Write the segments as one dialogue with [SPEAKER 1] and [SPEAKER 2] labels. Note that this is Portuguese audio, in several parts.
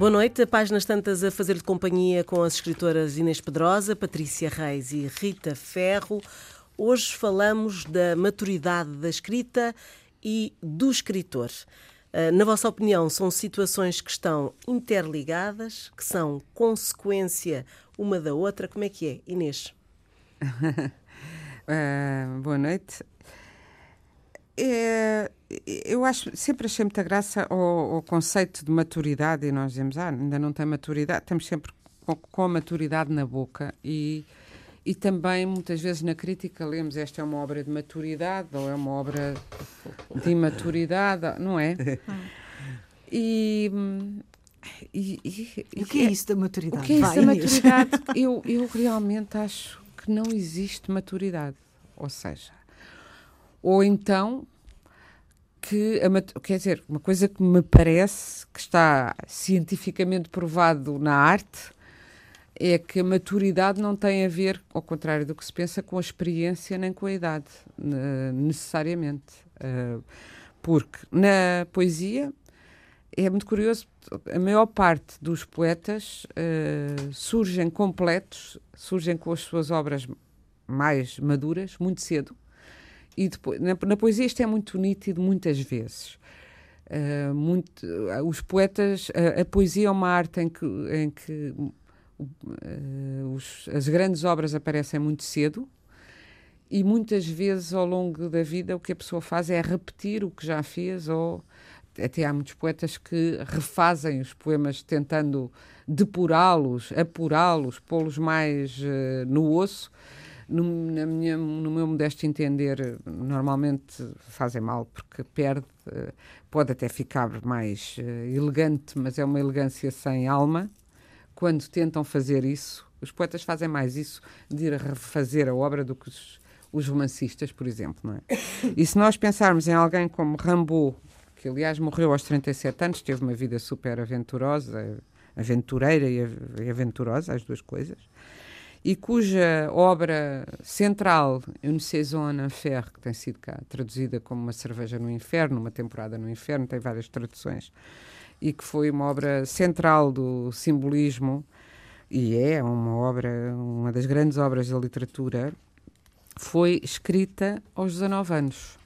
[SPEAKER 1] Boa noite. Páginas tantas a fazer de companhia com as escritoras Inês Pedrosa, Patrícia Reis e Rita Ferro. Hoje falamos da maturidade da escrita e do escritor. Ah, na vossa opinião, são situações que estão interligadas, que são consequência uma da outra? Como é que é, Inês?
[SPEAKER 2] uh, boa noite. É, eu acho, sempre achei muita graça ao, ao, conceito de maturidade e nós dizemos, ah, ainda não tem maturidade, estamos sempre com, com a maturidade na boca e, e também muitas vezes na crítica lemos esta é uma obra de maturidade ou é uma obra de imaturidade, não é?
[SPEAKER 3] E, e, e, e o que é isso da maturidade?
[SPEAKER 2] O que é isso da maturidade? eu, eu realmente acho que não existe maturidade. Ou seja, ou então que a, quer dizer, uma coisa que me parece que está cientificamente provado na arte é que a maturidade não tem a ver, ao contrário do que se pensa, com a experiência nem com a idade, necessariamente. Eh, porque na poesia é muito curioso, a maior parte dos poetas uh, surgem completos, surgem com as suas obras mais maduras, muito cedo. E depois, na, na poesia isto é muito nítido muitas vezes. Uh, muito, uh, os poetas, a poesia é uma arte em que, em que os, as grandes obras aparecem muito cedo, e muitas vezes ao longo da vida o que a pessoa faz é repetir o que já fez ou até há muitos poetas que refazem os poemas tentando depurá-los, apurá-los, pô-los mais uh, no osso. No, na minha, no meu modesto entender, normalmente fazem mal porque perde, pode até ficar mais uh, elegante, mas é uma elegância sem alma. Quando tentam fazer isso, os poetas fazem mais isso de ir a refazer a obra do que os, os romancistas, por exemplo. Não é? E se nós pensarmos em alguém como Rambaud, que aliás morreu aos 37 anos, teve uma vida super aventurosa, aventureira e aventurosa, as duas coisas, e cuja obra central, Une saison en enfer, que tem sido cá traduzida como Uma Cerveja no Inferno, uma temporada no Inferno, tem várias traduções, e que foi uma obra central do simbolismo, e é uma obra, uma das grandes obras da literatura, foi escrita aos 19 anos.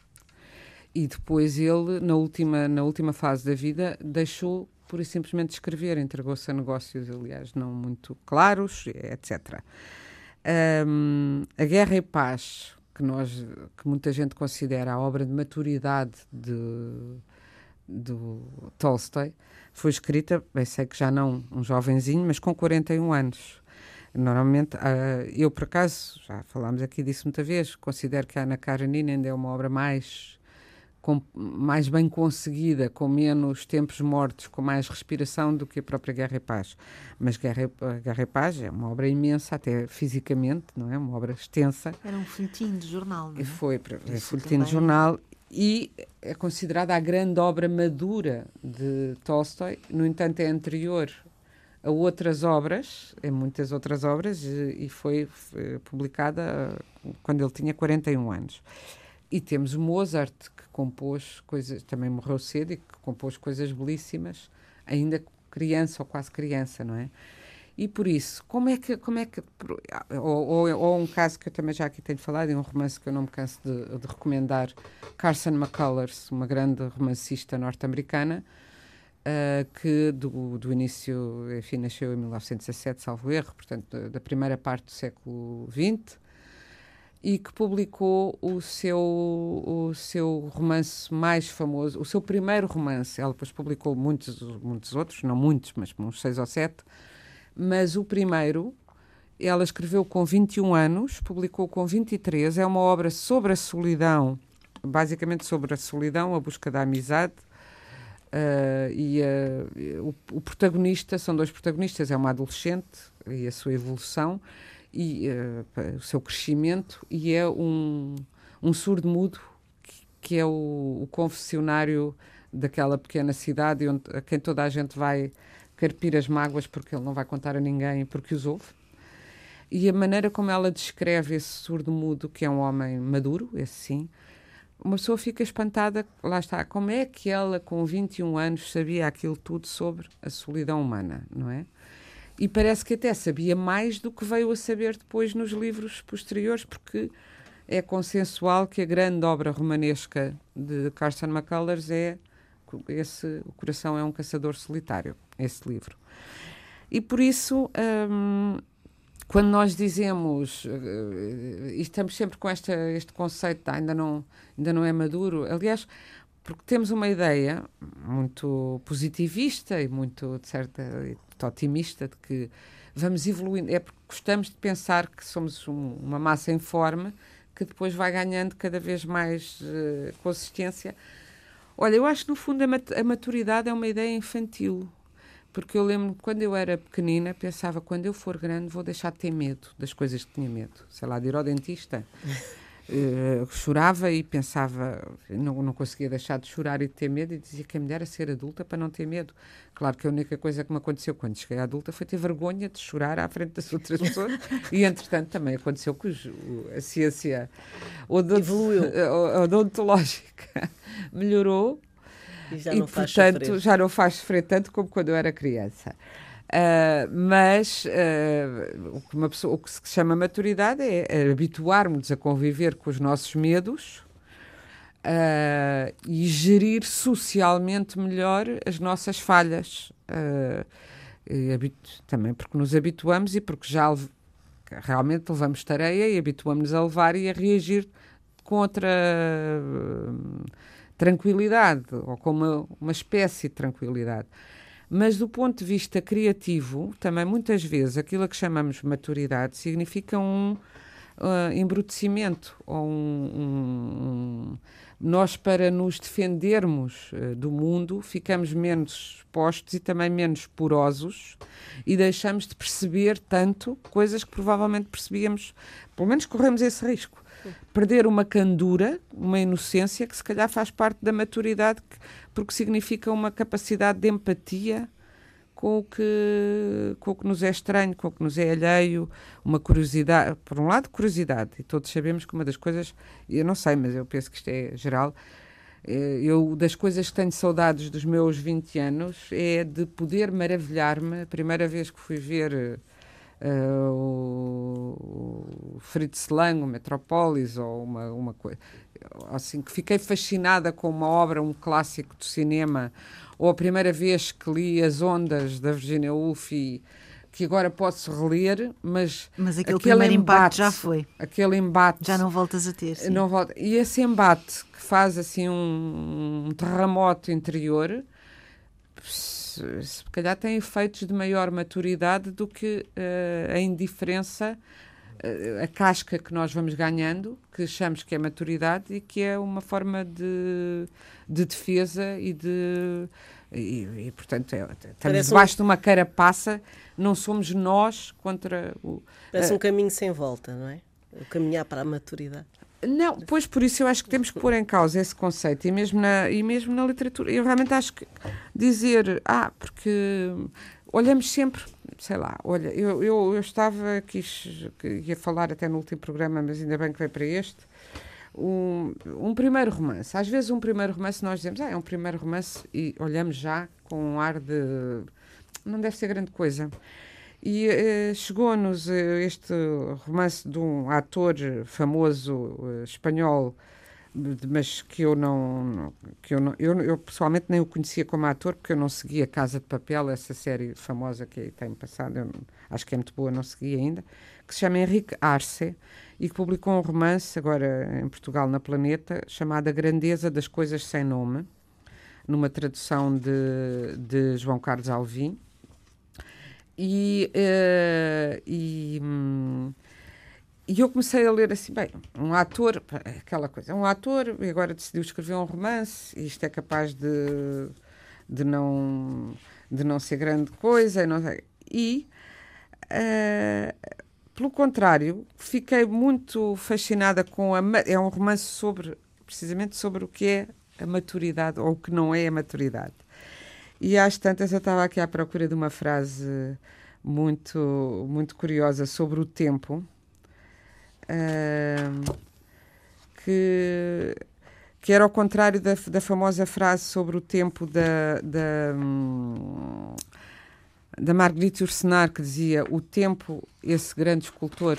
[SPEAKER 2] E depois ele, na última, na última fase da vida, deixou pura e simplesmente escrever, entregou-se a negócios, aliás, não muito claros, etc. Um, a Guerra e Paz, que, nós, que muita gente considera a obra de maturidade de, do Tolstói, foi escrita, bem sei que já não um jovenzinho, mas com 41 anos. Normalmente, uh, eu por acaso, já falámos aqui disso muita vez, considero que a Ana Karenina ainda é uma obra mais com, mais bem conseguida, com menos tempos mortos, com mais respiração do que a própria Guerra e Paz. Mas Guerra, Guerra e Paz é uma obra imensa, até fisicamente, não é? Uma obra extensa.
[SPEAKER 3] Era um folhetim de jornal, não é?
[SPEAKER 2] Foi, é folhetim de jornal e é considerada a grande obra madura de Tolstói. No entanto, é anterior a outras obras, a muitas outras obras, e foi, foi publicada quando ele tinha 41 anos. E temos Mozart, que compôs coisas, também morreu cedo e que compôs coisas belíssimas, ainda criança ou quase criança, não é? E por isso, como é que. Como é que ou, ou, ou, um caso que eu também já aqui tenho falado, e um romance que eu não me canso de, de recomendar, Carson McCullers, uma grande romancista norte-americana, uh, que do, do início, enfim, nasceu em 1917, salvo erro, portanto, da, da primeira parte do século XX e que publicou o seu, o seu romance mais famoso, o seu primeiro romance. Ela depois publicou muitos, muitos outros, não muitos, mas uns seis ou sete. Mas o primeiro, ela escreveu com 21 anos, publicou com 23. É uma obra sobre a solidão, basicamente sobre a solidão, a busca da amizade. Uh, e uh, o, o protagonista, são dois protagonistas, é uma adolescente e a sua evolução e uh, o seu crescimento e é um, um surdo-mudo que, que, é o, o, confessionário daquela pequena cidade onde, a quem toda a gente vai carpir as mágoas porque ele não vai contar a ninguém porque os ouve. E a maneira como ela descreve esse surdo-mudo, que é um homem maduro, esse sim, uma pessoa fica espantada, lá está, como é que ela com 21 anos sabia aquilo tudo sobre a solidão humana, não é? E parece que até sabia mais do que veio a saber depois nos livros posteriores, porque é consensual que a grande obra romanesca de Carson McCullers é esse O Coração é um Caçador Solitário, esse livro. E por isso, hum, quando nós dizemos, uh, e estamos sempre com esta, este conceito, ainda não, ainda não é maduro, aliás, porque temos uma ideia muito positivista e muito, de certa, otimista de que vamos evoluindo. É porque gostamos de pensar que somos um, uma massa informe que depois vai ganhando cada vez mais uh, consistência. Olha, eu acho que no fundo a maturidade é uma ideia infantil. Porque eu lembro quando eu era pequenina, pensava quando eu for grande vou deixar de ter medo das coisas que tinha medo. Sei lá, de ir ao dentista. Uh, chorava e pensava, não, não conseguia deixar de chorar e de ter medo, e dizia que a mulher era ser adulta para não ter medo. Claro que a única coisa que me aconteceu quando cheguei adulta foi ter vergonha de chorar à frente das outras pessoas, e entretanto também aconteceu que a ciência odontológica melhorou.
[SPEAKER 1] E, já não
[SPEAKER 2] e portanto,
[SPEAKER 1] sofrer.
[SPEAKER 2] já não faz sofrer tanto como quando eu era criança. Uh, mas uh, o, que pessoa, o que se chama maturidade é, é habituarmos a conviver com os nossos medos uh, e gerir socialmente melhor as nossas falhas. também porque nos habituamos e porque já realmente levamos tareia e habituamos-nos a levar e a reagir com outra tranquilidade ou com uma, uma espécie de tranquilidade. Mas do ponto de vista criativo, também muitas vezes aquilo que chamamos maturidade significa um uh, embrutecimento ou um, um, um, nós para nos defendermos uh, do mundo ficamos menos expostos e também menos porosos e deixamos de perceber tanto coisas que provavelmente percebíamos, pelo menos corremos esse risco perder uma candura, uma inocência que se calhar faz parte da maturidade, porque significa uma capacidade de empatia com o que com o que nos é estranho, com o que nos é alheio, uma curiosidade, por um lado curiosidade, e todos sabemos que uma das coisas, eu não sei, mas eu penso que isto é geral, eh, eu das coisas que tenho saudades dos meus 20 anos é de poder maravilhar-me, a primeira vez que fui ver uh, o, Fritz Lang, o Metropolis, ou uma, uma coisa assim, que fiquei fascinada com uma obra, um clássico do cinema, ou a primeira vez que li As Ondas, da Virginia Woolf, e, que agora posso reler, mas.
[SPEAKER 4] Mas aquele, aquele primeiro embate, já foi.
[SPEAKER 2] Aquele embate.
[SPEAKER 4] Já não voltas a ter. Sim.
[SPEAKER 2] Não volta, e esse embate que faz assim um, um terremoto interior se calhar tem efeitos de maior maturidade do que uh, a indiferença, uh, a casca que nós vamos ganhando, que achamos que é maturidade e que é uma forma de, de defesa e de. E, e portanto, é, estamos Parece debaixo um... de uma carapaça, não somos nós contra o.
[SPEAKER 1] Parece uh, um caminho sem volta, não é? O caminhar para a maturidade.
[SPEAKER 2] Não, pois por isso eu acho que temos que pôr em causa esse conceito e mesmo na, e mesmo na literatura. Eu realmente acho que dizer, ah, porque olhamos sempre, sei lá, olha, eu, eu, eu estava, quis, ia falar até no último programa, mas ainda bem que veio para este, um, um primeiro romance. Às vezes um primeiro romance nós dizemos, ah, é um primeiro romance e olhamos já com um ar de, não deve ser grande coisa. E uh, chegou-nos uh, este romance de um ator famoso uh, espanhol, mas que eu não, que eu, não eu, eu, pessoalmente nem o conhecia como ator, porque eu não seguia Casa de Papel, essa série famosa que tem passado, eu acho que é muito boa, não segui ainda, que se chama Henrique Arce e que publicou um romance, agora em Portugal, na Planeta, chamado A Grandeza das Coisas Sem Nome, numa tradução de, de João Carlos Alvim e, uh, e, hum, e eu comecei a ler assim, bem, um ator, aquela coisa, um ator e agora decidiu escrever um romance, e isto é capaz de, de, não, de não ser grande coisa, sei. E, uh, pelo contrário, fiquei muito fascinada com a. É um romance sobre, precisamente sobre o que é a maturidade, ou o que não é a maturidade. E às tantas eu estava aqui à procura de uma frase muito, muito curiosa sobre o tempo, uh, que, que era ao contrário da, da famosa frase sobre o tempo da, da, hum, da Marguerite Ursenar, que dizia o tempo, esse grande escultor,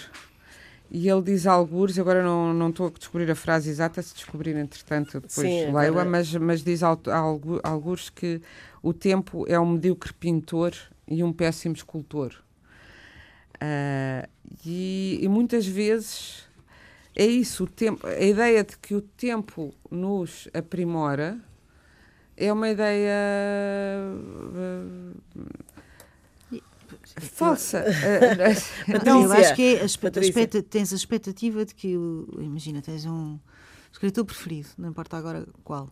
[SPEAKER 2] e ele diz alguns, agora não, não estou a descobrir a frase exata, se descobrir entretanto depois leio-a, mas, mas diz alguns que o tempo é um medíocre pintor e um péssimo escultor. Uh, e, e, muitas vezes é isso, o tempo, a ideia de que o tempo nos aprimora é uma ideia uh, falsa.
[SPEAKER 4] não, eu acho que é a expecta, tens a expectativa de que, imagina, tens um escritor preferido, não importa agora qual,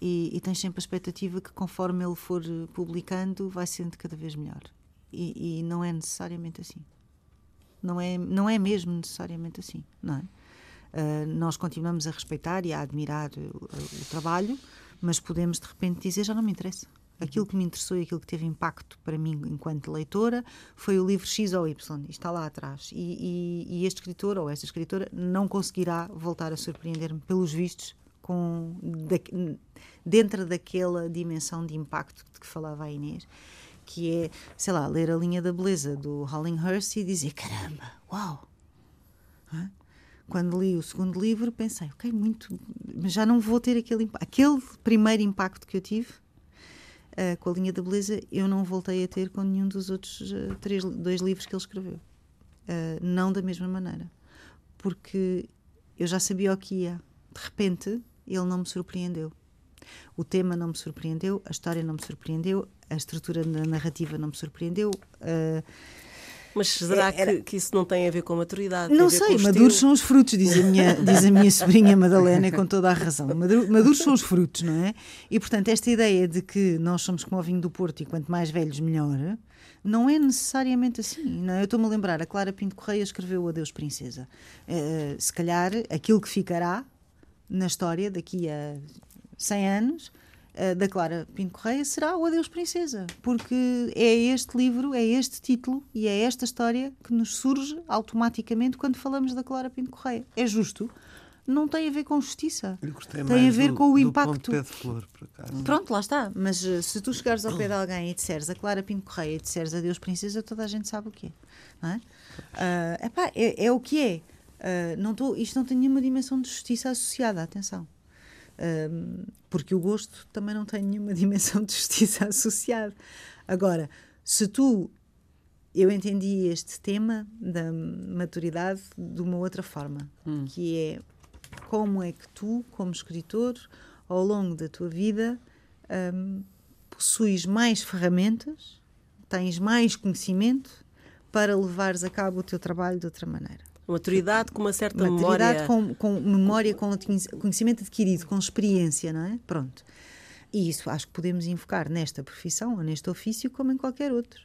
[SPEAKER 4] e, e, tens sempre a expectativa que conforme ele for publicando vai sendo cada vez melhor. E, e, não é necessariamente assim. Não é, não é mesmo necessariamente assim, não é? Uh, nós continuamos a respeitar e a admirar o, o, trabalho, mas podemos de repente dizer já não me interessa. Aquilo que me interessou e aquilo que teve impacto para mim enquanto leitora foi o livro X ou Y, está lá atrás. E, e, e este escritor ou esta escritora não conseguirá voltar a surpreender-me, pelos vistos, com da, dentro daquela dimensão de impacto de que falava a Inês, que é, sei lá, ler a linha da beleza do Hollinghurst e dizer: caramba, uau! Quando li o segundo livro, pensei: ok, muito, mas já não vou ter aquele impacto. Aquele primeiro impacto que eu tive uh, com a linha da beleza, eu não voltei a ter com nenhum dos outros uh, três, dois livros que ele escreveu. Uh, não da mesma maneira. Porque eu já sabia o que ia. De repente, ele não me surpreendeu. O tema não me surpreendeu, a história não me surpreendeu, a estrutura da narrativa não me surpreendeu. Uh,
[SPEAKER 1] mas será era... que, que, isso não tem a ver com a maturidade?
[SPEAKER 4] Não sei, maduros são os frutos, diz a minha, diz a minha sobrinha Madalena, com toda a razão. Maduros são os frutos, não é? E portanto, esta ideia de que nós somos como o vinho do Porto e quanto mais velhos, melhor, não é necessariamente assim. Não é? Eu estou-me a lembrar, a Clara Pinto Correia escreveu Adeus Princesa. Uh, se calhar aquilo que ficará na história daqui a 100 anos uh, da Clara Pinto Correia será o Adeus Princesa, porque é este livro, é este título e é esta história que nos surge automaticamente quando falamos da Clara Pinto Correia. É justo? Não tem a ver com justiça. tem a ver
[SPEAKER 5] do,
[SPEAKER 4] com o impacto.
[SPEAKER 5] pé de flor, por acaso.
[SPEAKER 4] Pronto, lá está. Mas uh, se tu chegares ao pé de alguém e disseres a Clara Pinto Correia e disseres Adeus Princesa, toda a gente sabe o que é. Não é? Uh, epá, é, é o que é. Uh, não tô, isto não tem nenhuma dimensão de justiça associada, atenção. Uh, porque o gosto também não tem nenhuma dimensão de justiça associada. Agora, se tu. Eu entendi este tema da maturidade de uma outra forma, hum. que é como é que tu, como escritor, ao longo da tua vida, um, possuis mais ferramentas, tens mais conhecimento para levares a cabo o teu trabalho de outra maneira.
[SPEAKER 1] Maturidade com uma certa
[SPEAKER 4] Maturidade
[SPEAKER 1] memória.
[SPEAKER 4] com, com memória, com conhecimento adquirido, com experiência, não é? Pronto. E isso acho que podemos invocar nesta profissão ou neste ofício como em qualquer outro.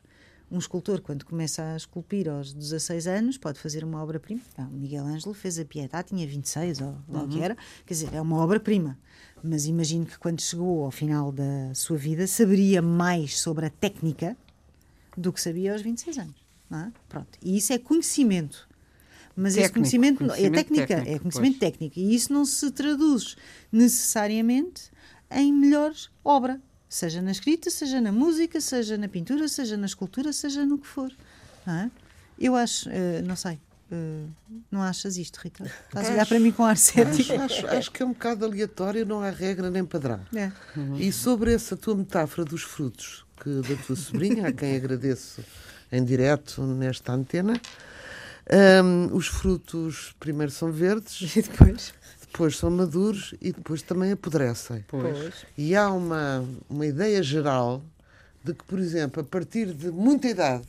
[SPEAKER 4] Um escultor, quando começa a esculpir aos 16 anos, pode fazer uma obra-prima. Ah, Miguel Ângelo fez a Pietà, tinha 26 ou uhum. o que era. Quer dizer, é uma obra-prima. Mas imagino que quando chegou ao final da sua vida, saberia mais sobre a técnica do que sabia aos 26 anos. É? Pronto. E isso é conhecimento. Mas técnico, esse conhecimento, conhecimento é técnica, técnico, é conhecimento pois. técnico. E isso não se traduz necessariamente em melhor obra, seja na escrita, seja na música, seja na pintura, seja na escultura, seja no que for. É? Eu acho, uh, não sei, Uh, não achas isto, Rita? Estás a olhar para mim com ar cético?
[SPEAKER 5] Acho, acho, acho, que é um bocado aleatório, não há regra nem padrão. É. Uhum. E sobre essa tua metáfora dos frutos que, da tua sobrinha, a quem agradeço em direto nesta antena, um, os frutos primeiro são verdes
[SPEAKER 4] e depois
[SPEAKER 5] depois são maduros e depois também apodrecem.
[SPEAKER 1] Pois.
[SPEAKER 5] E há uma, uma ideia geral de que, por exemplo, a partir de muita idade,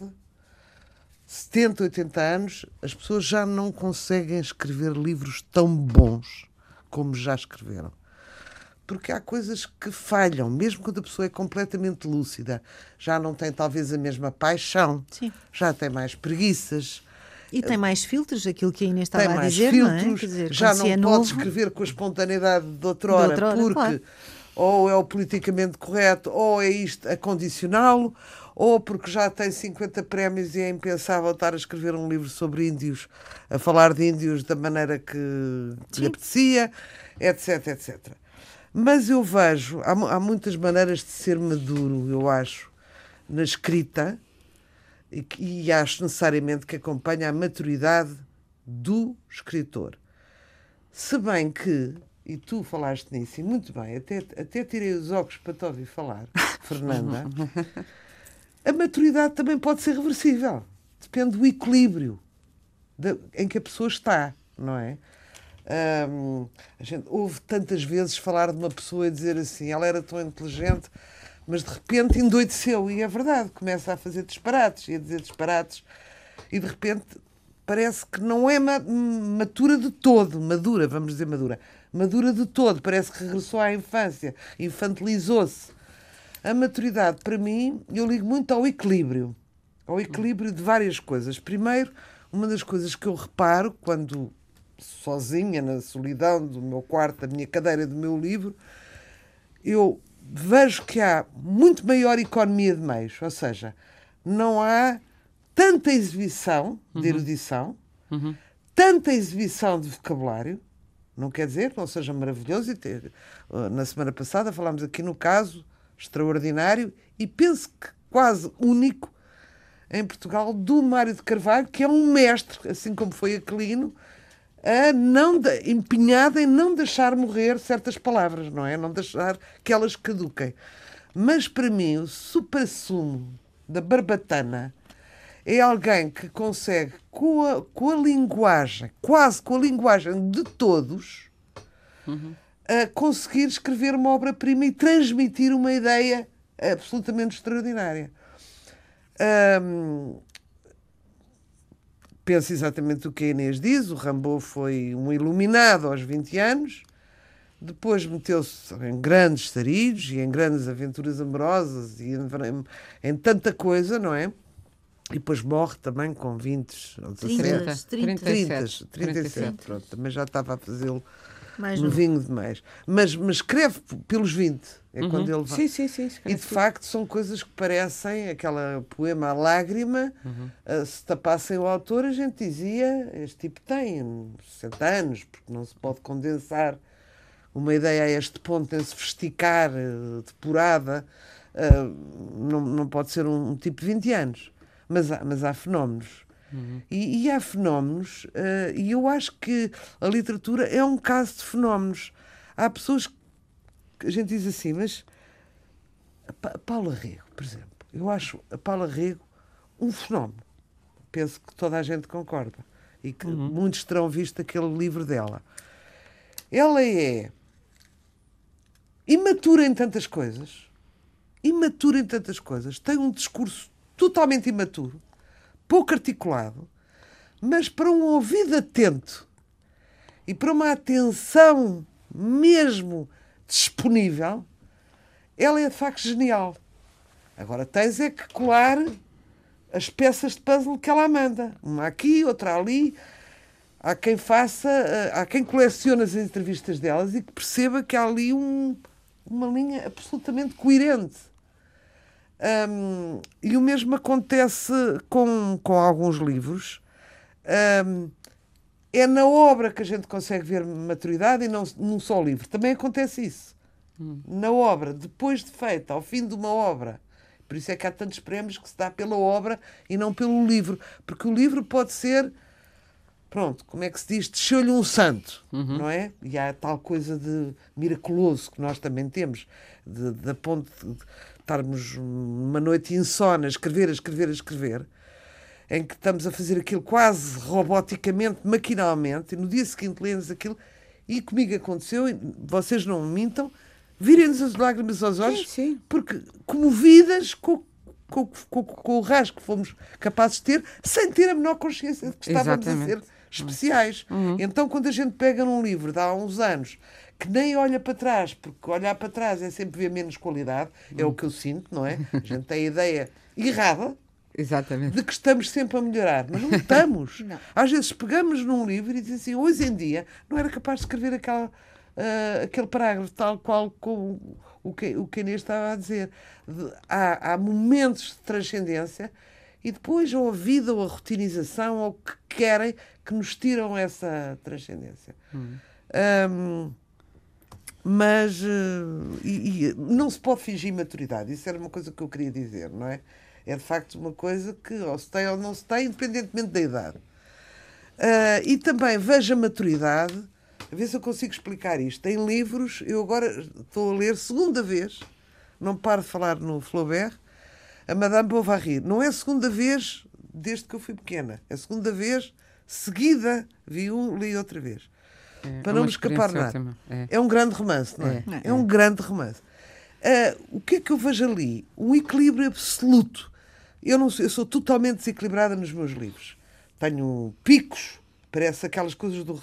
[SPEAKER 5] 70, 80 anos, as pessoas já não conseguem escrever livros tão bons como já escreveram. Porque há coisas que falham, mesmo quando a pessoa é completamente lúcida. Já não tem talvez a mesma paixão,
[SPEAKER 4] Sim.
[SPEAKER 5] já tem mais preguiças,
[SPEAKER 4] e tem mais filtros, aquilo que a Inês estava a dizer, filtros, não é? Dizer,
[SPEAKER 5] já não é pode novo... escrever com a espontaneidade de outrora, de outrora porque claro. ou é o politicamente correto, ou é isto a condicioná-lo, ou porque já tem 50 prémios e é impensável estar a escrever um livro sobre índios, a falar de índios da maneira que, que lhe apetecia, etc, etc. Mas eu vejo, há, há muitas maneiras de ser maduro, eu acho, na escrita, e, e acho necessariamente que acompanha a maturidade do escritor. Se bem que, e tu falaste nisso, e muito bem, até, até tirei os óculos para te ouvir falar, Fernanda, a maturidade também pode ser reversível. Depende do equilíbrio de, em que a pessoa está, não é? Um, a gente ouve tantas vezes falar de uma pessoa e dizer assim, ela era tão inteligente, mas de repente endoideceu, e é verdade, começa a fazer disparates e a dizer disparates, e de repente parece que não é matura de todo, madura, vamos dizer madura, madura de todo, parece que regressou à infância, infantilizou-se. A maturidade, para mim, eu ligo muito ao equilíbrio, ao equilíbrio de várias coisas. Primeiro, uma das coisas que eu reparo quando sozinha na solidão do meu quarto, da minha cadeira, do meu livro, eu vejo que há muito maior economia de meios, ou seja, não há tanta exibição de uhum. erudição, uhum. tanta exibição de vocabulário, não quer dizer que não seja maravilhoso. E ter, uh, na semana passada falámos aqui no caso extraordinário e penso que quase único em Portugal do Mário de Carvalho, que é um mestre, assim como foi Aquilino, a não de, empenhado em não deixar morrer certas palavras, não é? Não deixar que elas caduquem. Mas para mim, o supra-sumo da barbatana é alguém que consegue, com a, com a linguagem, quase com a linguagem de todos, uhum. a conseguir escrever uma obra-prima e transmitir uma ideia absolutamente extraordinária. Um, penso exatamente o que a Inês diz. O Rambo foi um iluminado aos 20 anos, depois meteu-se em grandes sarilhos e em grandes aventuras amorosas e em, em, tanta coisa, não é? E depois morre também com 20 ou
[SPEAKER 4] 17. 30, 30,
[SPEAKER 5] 30, 37, pronto, também já estava a fazê-lo mais no vinho demais. Mas, mas escreve pelos 20, é uhum. quando ele vai.
[SPEAKER 2] Sim, sim, sim.
[SPEAKER 5] E de facto são coisas que parecem, aquela poema à lágrima, uhum. uh, se tapassem o autor, a gente dizia, este tipo tem 60 anos, porque não se pode condensar uma ideia a este ponto, em sofisticar, uh, depurada, uh, não, não pode ser um, um tipo de 20 anos mas há, mas há fenómenos. Uhum. E, e, há fenómenos, uh, e eu acho que a literatura é um caso de fenómenos. Há pessoas que a gente diz assim, mas a Paula Rego, por exemplo, eu acho a Paula Rego um fenómeno. Penso que toda a gente concorda e que uhum. muitos terão visto aquele livro dela. Ela é imatura em tantas coisas, imatura em tantas coisas, tem um discurso totalmente imaturo, pouco articulado, mas para um ouvido atento e para uma atenção mesmo disponível, ela é de facto genial. Agora tens é que colar as peças de puzzle que ela manda. Uma aqui, outra ali. Há quem faça, eh, há quem colecione as entrevistas delas e que perceba que há ali um, uma linha absolutamente coerente. Um, e o mesmo acontece com, com alguns livros. Um, é na obra que a gente consegue ver maturidade e não num só livro. Também acontece isso. Hum. Na obra, depois de feita, ao fim de uma obra. Por isso é que há tantos prémios que se dá pela obra e não pelo livro. Porque o livro pode ser, pronto, como é que se diz? Desceu-lhe um santo, uhum. não é? E há tal coisa de miraculoso que nós também temos, da ponte. De, estarmos uma noite insona a escrever, a escrever, a escrever, em que estamos a fazer aquilo quase roboticamente, maquinalmente, e no dia seguinte lemos aquilo, e comigo aconteceu, vocês não mintam, virem-nos as lágrimas aos olhos, sim, sim. porque comovidas com, com, com, com, o rasgo que fomos capazes de ter, sem ter a menor consciência de que estávamos Exatamente. a ser especiais. Uhum. Então, quando a gente pega num livro de há uns anos que nem olha para trás, porque olhar para trás é sempre ver menos qualidade, é o que eu sinto, não é? A gente tem a ideia errada
[SPEAKER 2] Exatamente.
[SPEAKER 5] de que estamos sempre a melhorar, mas não estamos. não. Às vezes pegamos num livro e dizemos assim, hoje em dia não era capaz de escrever aquela, uh, aquele parágrafo tal qual como o que o que Inês estava a dizer. De, há, há momentos de transcendência e depois ou a vida ou a rotinização ou o que querem que nos tiram essa transcendência. Hum. Um, mas uh, e, e não se pode fingir maturidade. Isso era uma coisa que eu queria dizer, não é? É de facto uma coisa que ou se tem ou não se tem, independentemente da idade. Uh, e também veja a maturidade, a ver se eu consigo explicar isto. Em livros, eu agora estou a ler segunda vez, não paro de falar no Flaubert, a Madame Bovary. Não é a segunda vez desde que eu fui pequena, é a segunda vez seguida, vi um, li outra vez. É, para não me escapar nada. É. é. um grande romance, não é? É, é um grande romance. Uh, o que é que eu vejo ali? Um equilíbrio absoluto. Eu, não sou, eu sou totalmente desequilibrada nos meus livros. Tenho picos, parece aquelas coisas do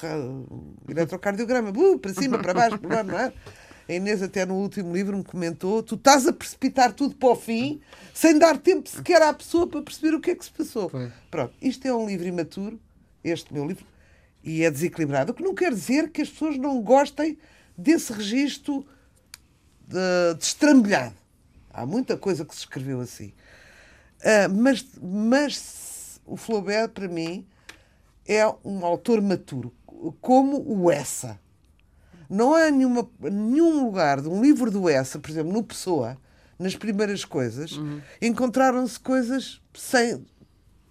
[SPEAKER 5] eletrocardiograma, uh, para cima, para baixo, para lá, não é? A Inês até no último livro me comentou tu estás a precipitar tudo para o fim sem dar tempo sequer à pessoa para perceber o que é que se passou. Foi. Pronto, isto é um livro imaturo, este meu livro, e é desequilibrado. O que não quer dizer que as pessoas não gostem desse registro de, de. Há muita coisa que se escreveu assim. Uh, mas, mas o Flaubert, para mim, é um autor maturo, como o Essa. Não há nenhuma, nenhum lugar de um livro do Essa, por exemplo, no Pessoa, nas primeiras coisas, uhum. encontraram-se coisas sem.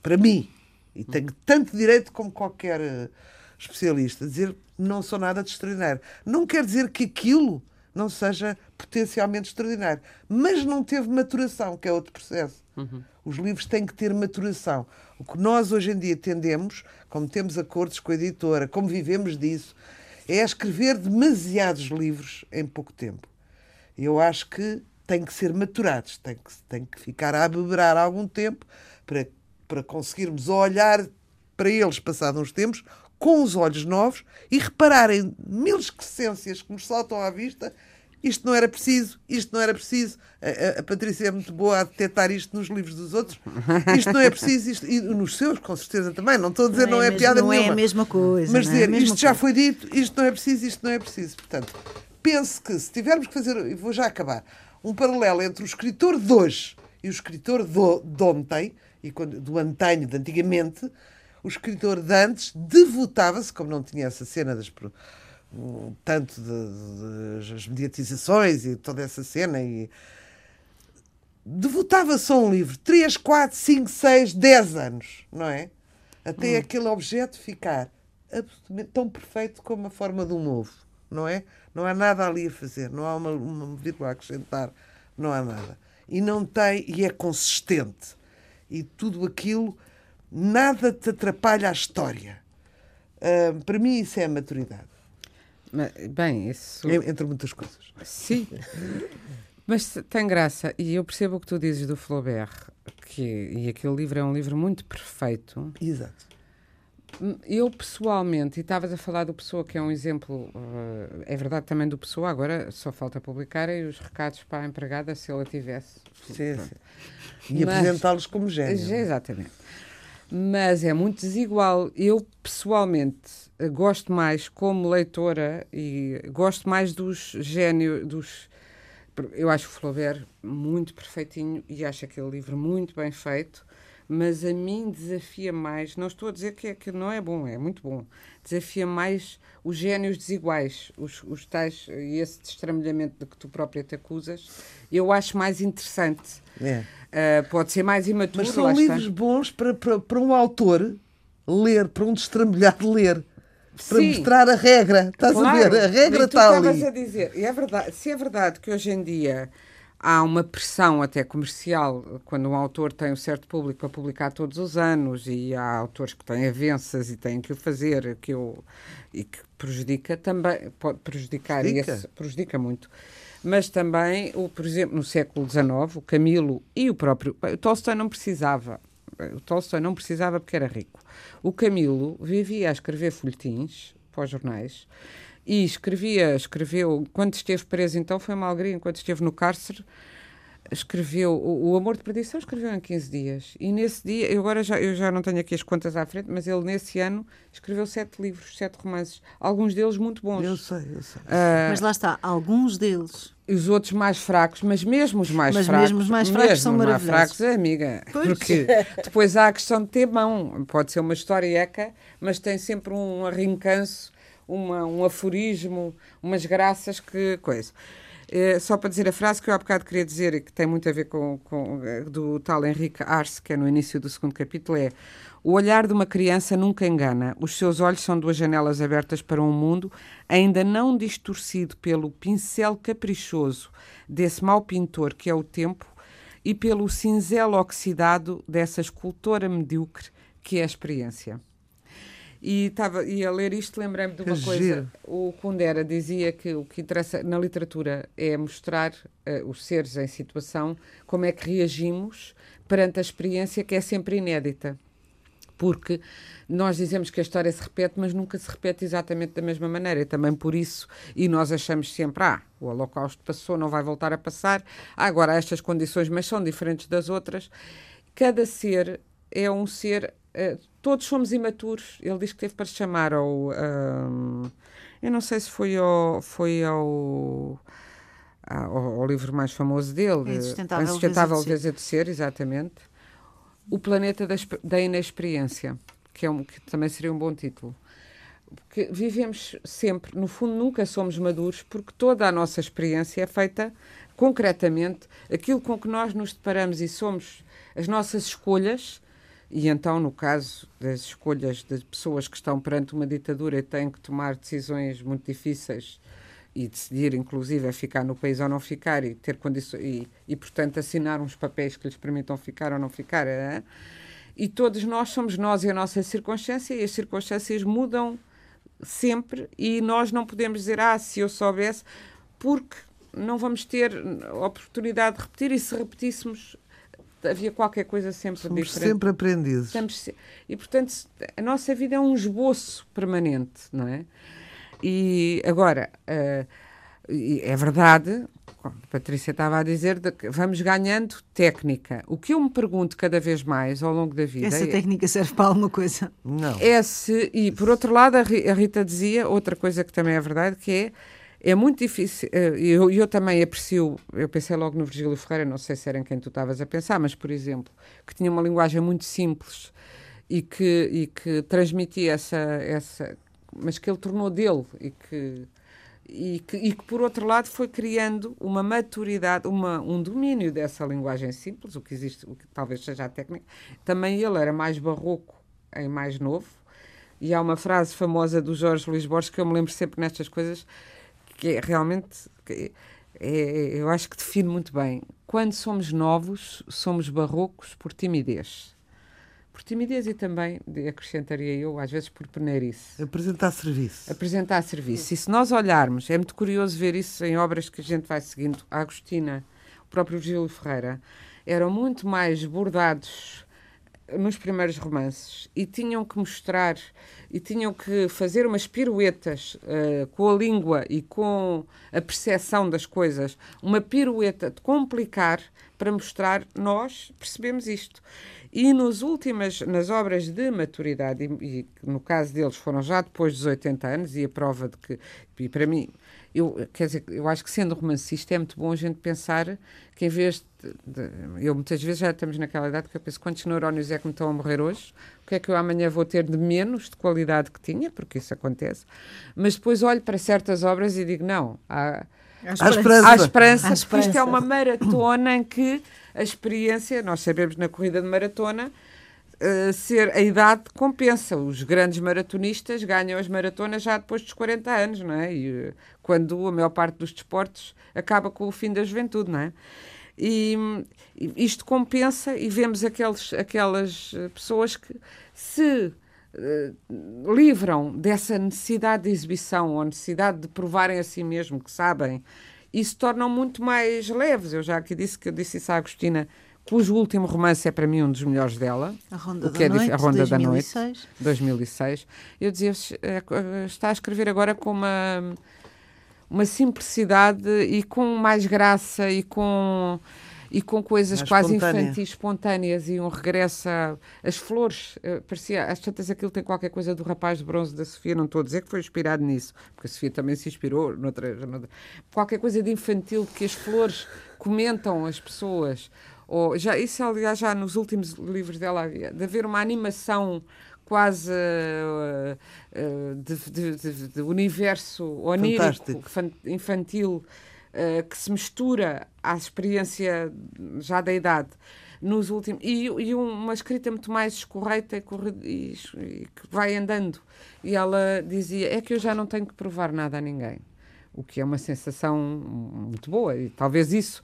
[SPEAKER 5] para mim, e tenho tanto direito como qualquer especialista, dizer não sou nada de extraordinário. Não quer dizer que aquilo não seja potencialmente extraordinário, mas não teve maturação, que é outro processo. Uhum. Os livros têm que ter maturação. O que nós hoje em dia tendemos, como temos acordos com a editora, como vivemos disso, é escrever demasiados livros em pouco tempo. Eu acho que têm que ser maturados, têm que, têm que ficar a beberar algum tempo para, para conseguirmos olhar para eles, passados uns tempos, com os olhos novos e repararem mil excrescências que nos saltam à vista. Isto não era preciso, isto não era preciso. A, a, a, Patrícia é muito boa a detectar isto nos livros dos outros. Isto não é preciso, isto, e nos seus, com certeza também. Não estou a dizer, não, não é, é piada
[SPEAKER 4] não
[SPEAKER 5] nenhuma.
[SPEAKER 4] Não é a mesma coisa.
[SPEAKER 5] Mas
[SPEAKER 4] é
[SPEAKER 5] dizer,
[SPEAKER 4] é
[SPEAKER 5] isto
[SPEAKER 4] coisa.
[SPEAKER 5] já foi dito, isto não é preciso, isto não é preciso. Portanto, pense que se tivermos que fazer, e vou já acabar, um paralelo entre o escritor de hoje e o escritor do, de ontem, e quando, do antanho, de antigamente, o escritor de antes devotava-se, como não tinha essa cena das tanto das mediatizações e toda essa cena e devotava-se a um livro 3, 4, 5, 6, 10 anos, não é? Até hum. aquele objeto ficar absolutamente tão perfeito como a forma de um ovo, não é? Não há nada ali a fazer, não há uma, uma vírgula a acrescentar, não há nada. E não tem, e é consistente. E tudo aquilo, nada te atrapalha a história. Uh, para mim, isso é a maturidade.
[SPEAKER 2] Bem, isso.
[SPEAKER 5] Entre muitas coisas.
[SPEAKER 2] Sim. Mas tem graça, e eu percebo o que tu dizes do Flaubert, que, e aquele livro é um livro muito perfeito.
[SPEAKER 5] Exato.
[SPEAKER 2] Eu pessoalmente, e estavas a falar do Pessoa, que é um exemplo, uh, é verdade também do Pessoa, agora só falta publicar e os recados para a empregada, se ela tivesse.
[SPEAKER 5] Sim, sim. E apresentá-los como gênio.
[SPEAKER 2] Exatamente. Mas é muito desigual. Eu pessoalmente gosto mais como leitora e gosto mais dos gênios, dos eu acho o Flaubert muito perfeitinho e acho aquele livro muito bem feito, mas a mim desafia mais, não estou a dizer que, é, que não é bom, é muito bom, desafia mais os gênios desiguais, os, os tais, e esse destramelhamento de que tu própria te acusas, eu acho mais interessante. É. Uh, pode ser mais imaturo.
[SPEAKER 5] Mas são livros está. bons para, para, para um autor ler, para um destramelhado ler para Sim. mostrar a regra. Estás claro. a ver? A regra está ali.
[SPEAKER 2] a dizer, e é verdade, se é verdade que hoje em dia há uma pressão até comercial quando um autor tem um certo público para publicar todos os anos e há autores que têm avanças e têm que o fazer que eu, e que prejudica também, pode prejudicar, prejudica, esse, prejudica muito. Mas também, o, por exemplo, no século XIX, o Camilo e o próprio. O Tolstói não precisava. O Tolstói não precisava porque era rico. O Camilo vivia a escrever folhetins para os jornais e escrevia, escreveu, quando esteve preso então foi uma alegria, enquanto esteve no cárcere, escreveu o, o, Amor de Perdição escreveu em 15 dias e nesse dia, eu agora já, eu já não tenho aqui as contas à frente mas ele nesse ano escreveu sete livros, sete romances alguns deles muito bons
[SPEAKER 5] eu sei, eu sei
[SPEAKER 4] uh, mas lá está, alguns deles
[SPEAKER 2] e os outros mais fracos, mas mesmo os mais
[SPEAKER 4] mas
[SPEAKER 2] fracos.
[SPEAKER 4] Mesmo os mais fracos são maravilhosos.
[SPEAKER 2] Mais fracos, é, amiga. Pois. Porque depois há a questão de ter mão. Pode ser uma história eca, mas tem sempre um arrincanço, uma, um aforismo, umas graças que coisa. É, só para dizer a frase que eu há bocado queria dizer e que tem muito a ver com, com do tal Henrique Arce, que é no início do segundo capítulo, é o olhar de uma criança nunca engana. Os seus olhos são duas janelas abertas para um mundo ainda não distorcido pelo pincel caprichoso desse mau pintor que é o tempo e pelo cinzelo oxidado dessa escultora medíocre que é a experiência. E, estava, e a ler isto lembrei-me de uma que coisa. Giro. O Kundera dizia que o que interessa na literatura é mostrar uh, os seres em situação, como é que reagimos perante a experiência que é sempre inédita. Porque nós dizemos que a história se repete, mas nunca se repete exatamente da mesma maneira. E também por isso, e nós achamos sempre, ah, o Holocausto passou, não vai voltar a passar, ah, agora há estas condições, mas são diferentes das outras. Cada ser é um ser uh, todos somos imaturos. Ele diz que teve para chamar ao. Um, eu não sei se foi ao. Foi ao ao, ao, livro mais famoso dele,
[SPEAKER 4] Insustentável, Insustentável
[SPEAKER 2] Vezes de Ser, exatamente. O Planeta da, da Inexperiência, que, é um, que também seria um bom título. Porque vivemos sempre, no fundo, nunca somos maduros, porque toda a nossa experiência é feita concretamente, aquilo com que nós nos deparamos e somos as nossas escolhas e então, no caso das escolhas de pessoas que estão perante uma ditadura e têm que tomar decisões muito difíceis e decidir, inclusive, a ficar no país ou não ficar e ter condições e, e, portanto, assinar uns papéis que lhes permitam ficar ou não ficar. É? E todos nós somos nós e a nossa circunstância, e as circunstâncias mudam sempre, e nós não podemos dizer, ah, se eu soubesse, porque não vamos ter oportunidade de repetir, e se repetíssemos havia qualquer coisa sempre
[SPEAKER 5] Somos
[SPEAKER 2] diferente.
[SPEAKER 5] sempre aprendizes.
[SPEAKER 2] E, portanto, a nossa vida é um esboço permanente, não é? E agora, uh, é verdade, a Patrícia estava a dizer, que vamos ganhando técnica. O que eu me pergunto cada vez mais ao longo da vida.
[SPEAKER 4] Essa é, técnica serve para alguma coisa?
[SPEAKER 5] Não.
[SPEAKER 2] É se, e por outro lado, a Rita dizia outra coisa que também é verdade, que é é muito difícil. Eh, eu, eu também aprecio. Eu pensei logo no Virgílio Ferreira, não sei se era em quem tu estavas a pensar, mas, por exemplo, que tinha uma linguagem muito simples e que, e que transmitia essa, essa. mas que ele tornou dele e que. E que, e que, por outro lado, foi criando uma maturidade, uma, um domínio dessa linguagem simples, o que existe, o que talvez seja a técnica. Também ele era mais barroco em mais novo, e há uma frase famosa do Jorge Luís Borges que eu me lembro sempre nestas coisas, que é realmente. É, é, eu acho que define muito bem. Quando somos novos, somos barrocos por timidez. Por timidez e também, acrescentaria eu, às vezes por peneirice.
[SPEAKER 5] Apresentar serviço.
[SPEAKER 2] Apresentar serviço. E se nós olharmos, é muito curioso ver isso em obras que a gente vai seguindo. A Agostina, o próprio Gil Ferreira, eram muito mais bordados nos primeiros romances e tinham que mostrar e tinham que fazer umas piruetas uh, com a língua e com a percepção das coisas, uma pirueta de complicar para mostrar nós percebemos isto. E nos últimas, nas obras de maturidade, e, e no caso deles foram já depois dos 80 anos, e a prova de que, e para mim, eu, quer dizer, eu acho que sendo romancista é muito bom a gente pensar que em vez de, de, Eu muitas vezes já estamos naquela idade que eu penso quantos neurónios é que me estão a morrer hoje, o que é que eu amanhã vou ter de menos de qualidade que tinha, porque isso acontece, mas depois olho para certas obras e digo, não, há,
[SPEAKER 5] há esperança. Há
[SPEAKER 2] esperança, há esperança. porque isto é uma maratona em que a experiência, nós sabemos na corrida de maratona, Uh, ser a idade compensa. Os grandes maratonistas ganham as maratonas já depois dos 40 anos, não é? E, uh, quando a maior parte dos desportos acaba com o fim da juventude, não é? E isto compensa e vemos aqueles, aquelas eh, pessoas que se uh, livram dessa necessidade de exibição ou necessidade de provarem a si mesmo que sabem e se tornam muito mais leves. Eu já aqui disse que eu disse isso à Agostina cujo último romance é para mim um dos melhores dela.
[SPEAKER 4] A Ronda, da, é noite, a Ronda 2006. da Noite,
[SPEAKER 2] 2006. Eu dizia, eh, está a escrever agora com uma, uma simplicidade e com mais graça e com e com coisas mais quase espontânea. infantis, espontâneas e um regresso às flores. Uh, parecia, às tantas aquilo tem qualquer coisa do rapaz de bronze da Sofia, não estou a dizer que foi inspirado nisso, porque a Sofia também se inspirou noutra, noutra qualquer coisa de infantil que as flores comentam as pessoas ou já, isso, aliás, já nos últimos livros dela havia, de haver uma animação quase uh, uh, de, de, de, de, universo onírico, infantil, uh, que se mistura à experiência já da idade. Nos últimos, e, e uma escrita muito mais escorreita e, que vai andando. E ela dizia: É que eu já não tenho que provar nada a ninguém. O que é uma sensação muito boa, e talvez isso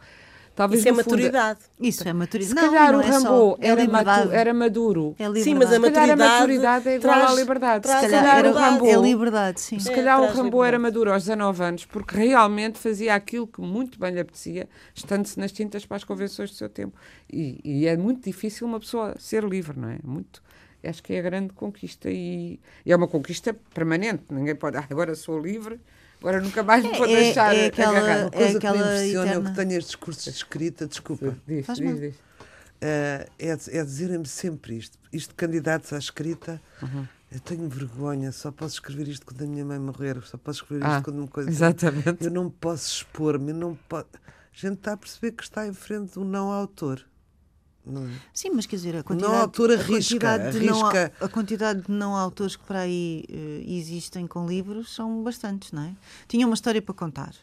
[SPEAKER 1] Talvez Isso é maturidade.
[SPEAKER 4] Isso é maturidade.
[SPEAKER 2] Se calhar não, o Rambo é era, matu, era maduro.
[SPEAKER 1] É sim, mas a maturidade, a maturidade
[SPEAKER 2] é igual traz, à liberdade.
[SPEAKER 4] Se calhar o Rambo, é liberdade, sim.
[SPEAKER 2] Se calhar é, o Rambo era maduro aos 19 anos porque realmente fazia aquilo que muito bem lhe apetecia, estando-se nas tintas para as convenções do seu tempo. E, e, é muito difícil uma pessoa ser livre, não é? Muito. Acho que é a grande conquista e, e é uma conquista permanente. Ninguém pode, ah, agora sou livre Agora nunca mais me vou é, deixar é aquela,
[SPEAKER 5] agarrar. Uma
[SPEAKER 2] coisa
[SPEAKER 5] é que me impressiona é o que tenho estes discursos de escrita, desculpa.
[SPEAKER 2] Diz, diz, diz.
[SPEAKER 5] Uh, é, é dizerem-me sempre isto. Isto de candidatos à escrita, uhum. eu tenho vergonha, só posso escrever isto quando a minha mãe morrer, só posso escrever isto ah, quando uma coisa.
[SPEAKER 2] Exatamente.
[SPEAKER 5] Eu não posso expor-me, não posso. A gente está a perceber que está em frente do não autor.
[SPEAKER 4] É? Sim, mas quer dizer, a quantidade,
[SPEAKER 5] não autor arrisca, a quantidade, de
[SPEAKER 4] não, a quantidade de não autores que para aí uh, existem com livros são bastantes, não é? Tinha uma história para contar.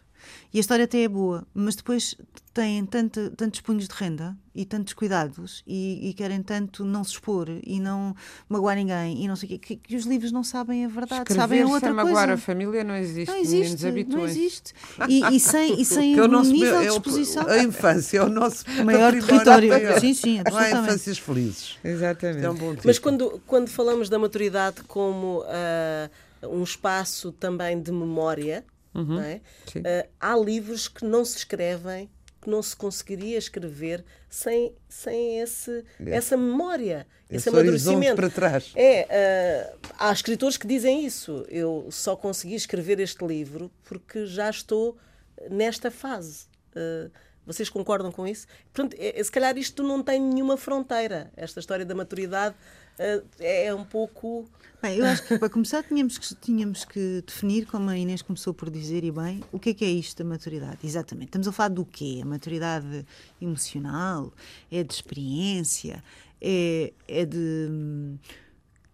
[SPEAKER 4] E a história até é boa, mas depois têm tanto, tantos punhos de renda e tantos cuidados e, e, querem tanto não se expor e não magoar ninguém e não sei o quê, que, que os livros não sabem a verdade,
[SPEAKER 2] Escrever
[SPEAKER 4] sabem a outra
[SPEAKER 2] sem
[SPEAKER 4] coisa.
[SPEAKER 2] magoar a família não existe,
[SPEAKER 4] não existe, não existe. E, e sem, e sem
[SPEAKER 5] o
[SPEAKER 4] nosso, nível de exposição.
[SPEAKER 5] A infância é o nosso
[SPEAKER 4] maior território. Sim, sim, absolutamente.
[SPEAKER 5] Não há infâncias felizes.
[SPEAKER 2] Exatamente. É
[SPEAKER 5] um bom
[SPEAKER 1] Mas quando, quando falamos da maturidade como uh, um espaço também de memória, Uhum, é? uh, há livros que não se escrevem, que não se conseguiria escrever sem, sem esse, é. essa memória, esse, esse amadurecimento.
[SPEAKER 5] para trás.
[SPEAKER 1] É, uh, há escritores que dizem isso. Eu só consegui escrever este livro porque já estou nesta fase. Uh, vocês concordam com isso? Portanto, é, se calhar isto não tem nenhuma fronteira. Esta história da maturidade é um pouco
[SPEAKER 4] Bem, eu acho que para começar tínhamos que, tínhamos que definir, como a Inês começou por dizer, e bem, o que é que é isto da maturidade? Exatamente. Estamos a falar do quê? A maturidade emocional? É de experiência? É, é de hum,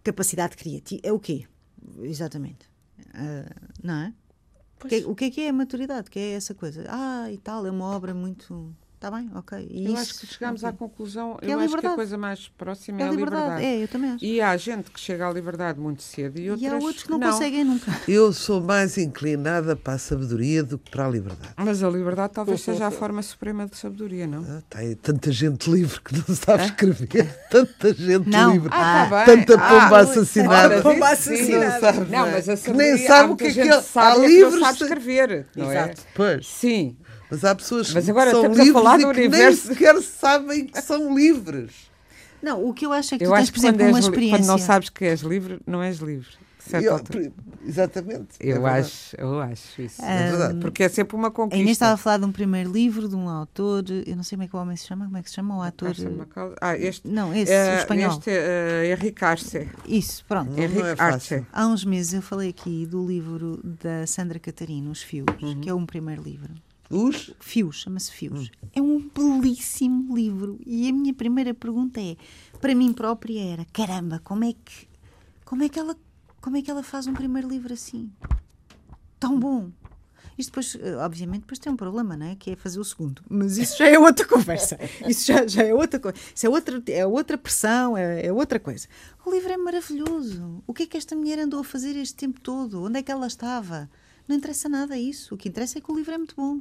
[SPEAKER 4] capacidade criativa? É o quê? Exatamente. Uh, não é? Que, o que é que é a maturidade? O que é essa coisa? Ah, e tal, é uma obra muito Está bem, ok.
[SPEAKER 2] E eu isso, acho que chegamos okay. à conclusão, é eu acho que a coisa mais próxima é, é a liberdade. liberdade.
[SPEAKER 4] É, eu também acho.
[SPEAKER 2] E há gente que chega à liberdade muito cedo e, outras
[SPEAKER 4] e há outros que não, não, conseguem nunca.
[SPEAKER 5] Eu sou mais inclinada para a sabedoria do que para a liberdade.
[SPEAKER 2] Mas a liberdade talvez seja a forma suprema de sabedoria, não?
[SPEAKER 5] Ah, tá tanta gente livre que não sabe escrever. Tanta gente
[SPEAKER 4] não.
[SPEAKER 5] livre.
[SPEAKER 2] Ah,
[SPEAKER 5] tá Tanta pomba ah, assassinada.
[SPEAKER 2] Pomba assassinada. Não, não, mas a sabedoria,
[SPEAKER 5] nem sabe o que é que é. Há livros.
[SPEAKER 2] Sabe escrever. Não é?
[SPEAKER 5] Exato. É? Pois.
[SPEAKER 2] Sim.
[SPEAKER 5] Mas há pessoas
[SPEAKER 2] Mas agora
[SPEAKER 5] que são
[SPEAKER 2] estamos
[SPEAKER 5] livres
[SPEAKER 2] a falar do
[SPEAKER 5] e que
[SPEAKER 2] universo.
[SPEAKER 5] nem sequer sabem que são livres.
[SPEAKER 4] Não, o que eu acho é que
[SPEAKER 2] eu
[SPEAKER 4] tu tens, por exemplo, uma experiência...
[SPEAKER 2] Quando não sabes que és livre, não és livre.
[SPEAKER 5] Eu, exatamente.
[SPEAKER 2] Eu,
[SPEAKER 5] é
[SPEAKER 2] acho, eu acho isso.
[SPEAKER 5] É verdade.
[SPEAKER 2] Porque é sempre uma conquista. A
[SPEAKER 4] Inês estava a falar de um primeiro livro, de um autor, eu não sei como é que o homem se chama, como é que se chama o ator?
[SPEAKER 2] Ah, este.
[SPEAKER 4] Não, esse, é, o espanhol.
[SPEAKER 2] Este é uh, Henrique Arce.
[SPEAKER 4] Isso, pronto.
[SPEAKER 5] Não, Henrique não é Arce.
[SPEAKER 4] Há uns meses eu falei aqui do livro da Sandra Catarina, Os Fios, uhum. que é um primeiro livro.
[SPEAKER 5] Os?
[SPEAKER 4] Fios, chama-se Fios. Hum. É um belíssimo livro. E a minha primeira pergunta é, para mim própria era, caramba, como é que como é que ela como é que ela faz um primeiro livro assim? Tão bom. Isto depois, eh, obviamente, depois tem um problema, não é? Que é fazer o segundo. Mas isso já é outra conversa. Isso já, já é outra coisa. Isso é outra, é outra pressão, é, é, outra coisa. O livro é maravilhoso. O que é que esta mulher andou a fazer este tempo todo? Onde é que ela estava? Não interessa nada isso. O que interessa é que o livro é muito bom.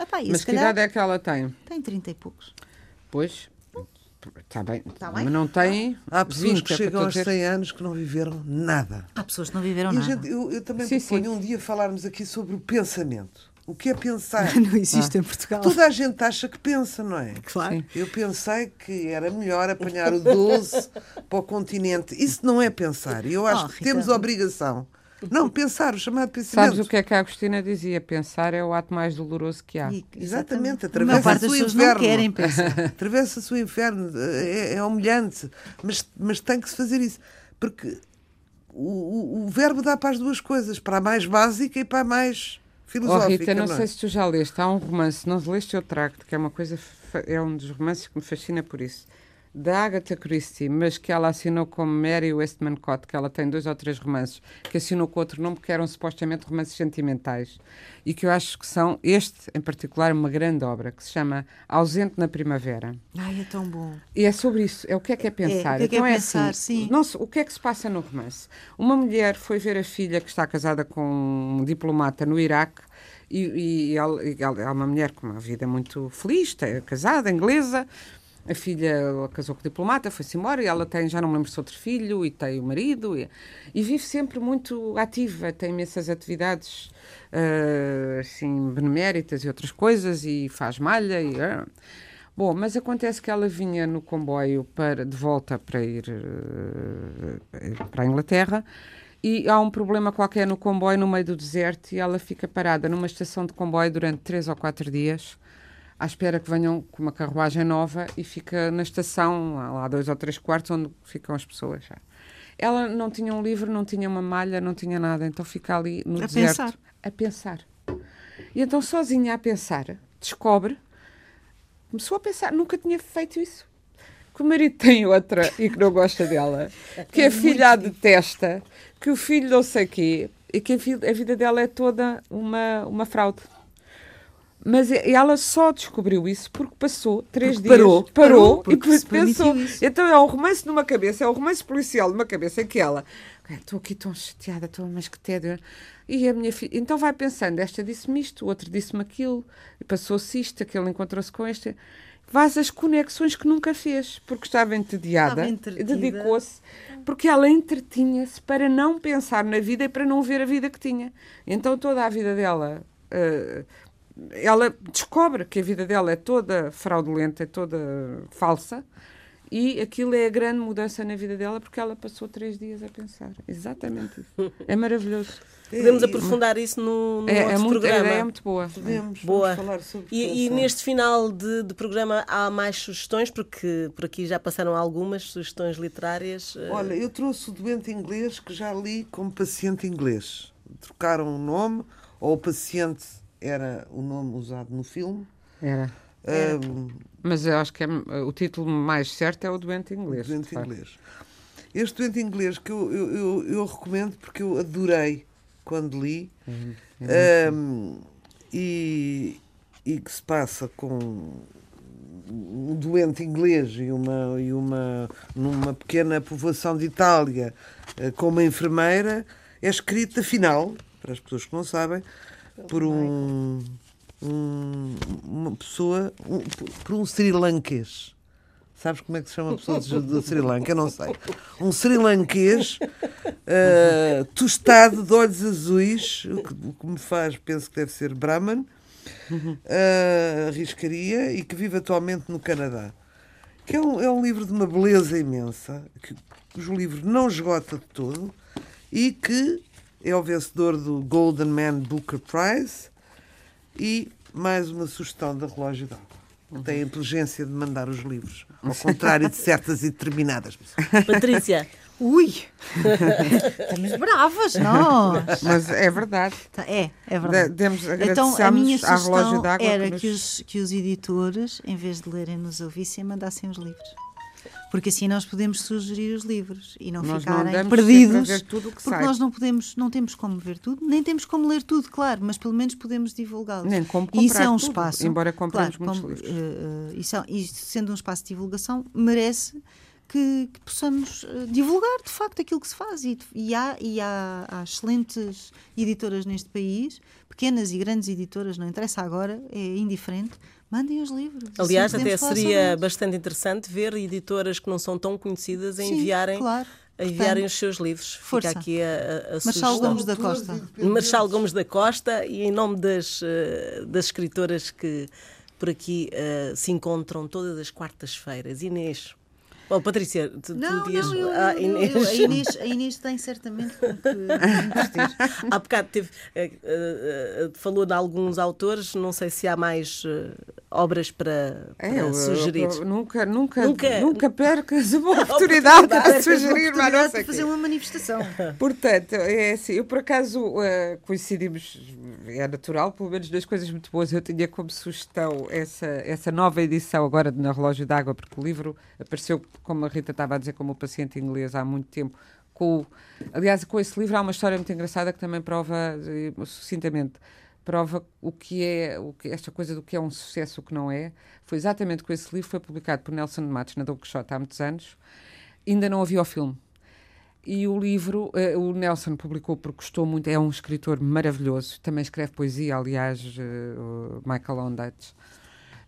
[SPEAKER 2] Ah, pá, Mas que idade é que ela tem?
[SPEAKER 4] Tem 30 e poucos.
[SPEAKER 2] Pois, Está bem. Tá bem. Mas não tem.
[SPEAKER 5] Há pessoas 20, que é chegam aos 100 anos que não viveram nada.
[SPEAKER 4] Há pessoas que não viveram e nada.
[SPEAKER 5] Gente, eu, eu, também sim, proponho sim. um dia falarmos aqui sobre o pensamento. O que é pensar?
[SPEAKER 4] Não existe ah. em Portugal.
[SPEAKER 5] Toda a gente acha que pensa, não é?
[SPEAKER 4] Claro. Sim.
[SPEAKER 5] Eu pensei que era melhor apanhar o 12 para o continente. Isso não é pensar. Eu acho oh, que temos a obrigação não, pensar, o chamado pensamento.
[SPEAKER 2] Sabes o que é que a Agostina dizia? Pensar é o ato mais doloroso que há.
[SPEAKER 5] E, exatamente, atravessa o seu inferno.
[SPEAKER 4] Não querem pensar.
[SPEAKER 5] atravessa o seu inferno, é, é humilhante, mas, mas tem que se fazer isso. Porque o, o, o, verbo dá para as duas coisas, para a mais básica e para a mais filosófica. Oh,
[SPEAKER 2] Rita, não,
[SPEAKER 5] não
[SPEAKER 2] é? sei se tu já leste, há um romance, não leste eu trago que é uma coisa, é um dos romances que me fascina por isso. Da Agatha Christie, mas que ela assinou como Mary Westmacott, que ela tem dois ou três romances, que assinou com outro nome, que eram supostamente romances sentimentais, e que eu acho que são, este em particular, uma grande obra, que se chama Ausente na Primavera.
[SPEAKER 4] Ai, é tão bom.
[SPEAKER 2] E é sobre isso, é o que é que é pensar.
[SPEAKER 4] É, o que é,
[SPEAKER 2] então
[SPEAKER 4] é,
[SPEAKER 2] é
[SPEAKER 4] pensar,
[SPEAKER 2] assim,
[SPEAKER 4] sim.
[SPEAKER 2] Não, o que é que se passa no romance? Uma mulher foi ver a filha que está casada com um diplomata no Iraque, e, e ela, ela é uma mulher com uma vida muito feliz, casada, inglesa, a filha casou com o diplomata, foi-se embora e ela tem, já não me lembro se outro filho, e tem o marido, e, e vive sempre muito ativa, tem imensas atividades uh, assim, beneméritas e outras coisas, e faz malha. E, uh. Bom, mas acontece que ela vinha no comboio para, de volta para ir uh, para a Inglaterra e há um problema qualquer no comboio no meio do deserto e ela fica parada numa estação de comboio durante três ou quatro dias à espera que venham com uma carruagem nova e fica na estação, lá dois ou três quartos, onde ficam as pessoas. Já. Ela não tinha um livro, não tinha uma malha, não tinha nada, então fica ali no
[SPEAKER 4] a
[SPEAKER 2] deserto
[SPEAKER 4] pensar.
[SPEAKER 2] a pensar. E então, sozinha a pensar, descobre, começou a pensar, nunca tinha feito isso. Que o marido tem outra e que não gosta dela, que a filha a detesta, que o filho não sei quê, e que a vida, a vida dela é toda uma, uma fraude. Mas ela só descobriu isso porque passou três
[SPEAKER 4] Porque
[SPEAKER 2] dias.
[SPEAKER 4] parou.
[SPEAKER 2] Parou,
[SPEAKER 4] Parou,
[SPEAKER 2] e pensou.
[SPEAKER 4] isso.
[SPEAKER 2] Então é um romance numa cabeça, é um romance policial numa cabeça que ela. Estou aqui tão chateada, estou, mas que tédio. E a minha filha. Então vai pensando, esta disse-me isto, o outro disse-me aquilo, e passou-se isto, aquele encontrou-se com este. Faz as conexões que nunca fez, porque estava entediada, dedicou-se, porque ela entretinha-se para não pensar na vida e para não ver a vida que tinha. Então toda a vida dela. eh, ela descobre que a vida dela é toda fraudulenta, é toda falsa, e aquilo é a grande mudança na vida dela porque ela passou três dias a pensar. Exatamente isso. É maravilhoso.
[SPEAKER 1] Podemos
[SPEAKER 5] É,
[SPEAKER 1] aprofundar isso no, no
[SPEAKER 2] É,
[SPEAKER 1] outro
[SPEAKER 2] é muito, a
[SPEAKER 1] programa.
[SPEAKER 2] é muito boa.
[SPEAKER 5] Podemos,
[SPEAKER 1] Boa.
[SPEAKER 5] vamos falar sobre
[SPEAKER 1] E, e neste final de, de programa há mais sugestões, porque por aqui já passaram algumas sugestões literárias. eh,
[SPEAKER 5] Olha, eu trouxe o doente inglês que já li como paciente inglês. Trocaram o nome, ou o paciente era o nome usado no filme.
[SPEAKER 2] Era.
[SPEAKER 5] Ahm,
[SPEAKER 2] Mas eu acho que é- o título mais certo é o Doente Inglês.
[SPEAKER 5] doente inglês. Este doente inglês que eu, eu, eu, eu recomendo porque eu adorei quando li. Ahm, e, e que se passa com um doente inglês e uma, e uma numa pequena povoação de Itália eh, com uma enfermeira é escrita afinal para as pessoas que não sabem por um, um- uma pessoa um- por um sri lanquês Sabes como é que se chama a pessoa de Sri Lanka? Eu não sei. Um sri lanquês eh, tostado de olhos azuis, o que, o que me faz, penso que deve ser Brahman, eh, arriscaria, e que vive atualmente no Canadá. Que é um, é um livro de uma beleza imensa, que, cujo livro não esgota de todo e que é o vencedor do Golden Man Booker Prize e mais uma sugestão da Relógio d'Água. Que tem a inteligência de mandar os livros, ao contrário de certas e determinadas pessoas.
[SPEAKER 1] Patrícia,
[SPEAKER 4] Ui! Estamos bravas, nós!
[SPEAKER 2] Mas é verdade.
[SPEAKER 4] Tá, É, é
[SPEAKER 2] De-
[SPEAKER 4] verdade.
[SPEAKER 2] Demos,
[SPEAKER 4] Então, a minha
[SPEAKER 2] agradecemos à relógio
[SPEAKER 4] sugestão
[SPEAKER 2] d'água
[SPEAKER 4] era
[SPEAKER 2] nos-
[SPEAKER 4] que os, que os editores, em vez de lerem, nos ouvissem, mandassem os livros. Porque assim nós podemos sugerir os livros e não
[SPEAKER 2] Nós não
[SPEAKER 4] ficarem
[SPEAKER 2] andamos
[SPEAKER 4] perdidos. porque
[SPEAKER 2] sai.
[SPEAKER 4] nós não podemos, não temos como ver tudo, nem temos como ler tudo, claro, mas pelo menos podemos divulgá-los.
[SPEAKER 2] Nem como
[SPEAKER 4] E isso é
[SPEAKER 2] comprar
[SPEAKER 4] um
[SPEAKER 2] tudo,
[SPEAKER 4] espaço.
[SPEAKER 2] embora compremos
[SPEAKER 4] claro,
[SPEAKER 2] muitos
[SPEAKER 4] como,
[SPEAKER 2] livros.
[SPEAKER 4] eh, eh, isso, é- isso sendo um espaço de divulgação, merece que, que possamos eh, divulgar de facto aquilo que se faz. E, e há, e há, há excelentes editoras neste país, pequenas e grandes editoras, não interessa agora, é indiferente. Mandem os livros.
[SPEAKER 1] aliás, até seria bastante interessante ver editoras que não são tão conhecidas a
[SPEAKER 4] Sim,
[SPEAKER 1] enviarem,
[SPEAKER 4] claro.
[SPEAKER 1] a enviarem os seus livros.
[SPEAKER 4] força.
[SPEAKER 1] Fica aqui a, a, a sugestão.
[SPEAKER 4] Gomes da Costa.
[SPEAKER 1] Marçal Gomes da Costa e em nome das, eh, das escritoras que por aqui eh, se encontram todas as quartas-feiras. Inês. Oh, Patrícia, tu, tu
[SPEAKER 4] Não,
[SPEAKER 1] dias.
[SPEAKER 4] não, eu,
[SPEAKER 1] ah,
[SPEAKER 4] eu-
[SPEAKER 1] Inês.
[SPEAKER 4] eu- a, Inês, a Inês tem certamente com que investir.
[SPEAKER 1] Há bocado teve, eh, eh, falou de alguns autores, não sei se há mais eh, obras para, para
[SPEAKER 2] É, eu- eu-
[SPEAKER 1] sugerir.
[SPEAKER 2] eu nunca, nunca,
[SPEAKER 1] Nunca-
[SPEAKER 2] nunca, percas uma oportunidade
[SPEAKER 1] oportunidade.
[SPEAKER 2] para sugerir, mas não
[SPEAKER 4] Oportunidade
[SPEAKER 2] sei
[SPEAKER 4] de fazer
[SPEAKER 2] quê.
[SPEAKER 4] uma manifestação.
[SPEAKER 2] Portanto, é assim, eu por acaso coincidimos é natural, pelo menos duas coisas muito boas. Eu tinha como sugestão essa, essa nova edição agora de Na Relógio d'Água, porque o livro apareceu, como a Rita estava a dizer, como o paciente inglês há muito tempo. Com, aliás, com esse livro há uma história muito engraçada que também prova, eh, sucintamente, prova o que é o que, esta coisa do que é um sucesso o que não é. Foi exatamente com esse livro, foi publicado por Nelson Matos na Don Quixote há muitos anos. Ainda não havia o filme. E o livro, uh, o Nelson publicou porque gostou muito, é um escritor maravilhoso, também escreve poesia, aliás, uh, Michael Ondaatje.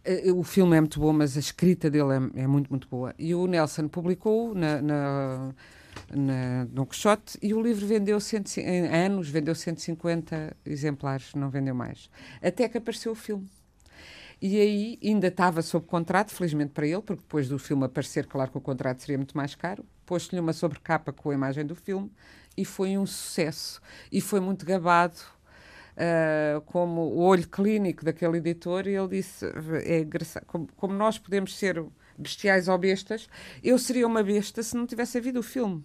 [SPEAKER 2] Uh, o filme é muito bom, mas a escrita dele é, é muito, muito boa. E o Nelson publicou na, na, na, no Quixote e o livro vendeu, cento, em anos, vendeu 150 exemplares, não vendeu mais. Até que apareceu o filme. E aí ainda estava sob contrato, felizmente para ele, porque depois do filme aparecer, claro que o contrato seria muito mais caro. Pôs-lhe uma sobrecapa com a imagem do filme e foi um sucesso. E foi muito gabado uh, como o olho clínico daquele editor. E ele disse: é como, como nós podemos ser bestiais ou bestas, eu seria uma besta se não tivesse havido o filme.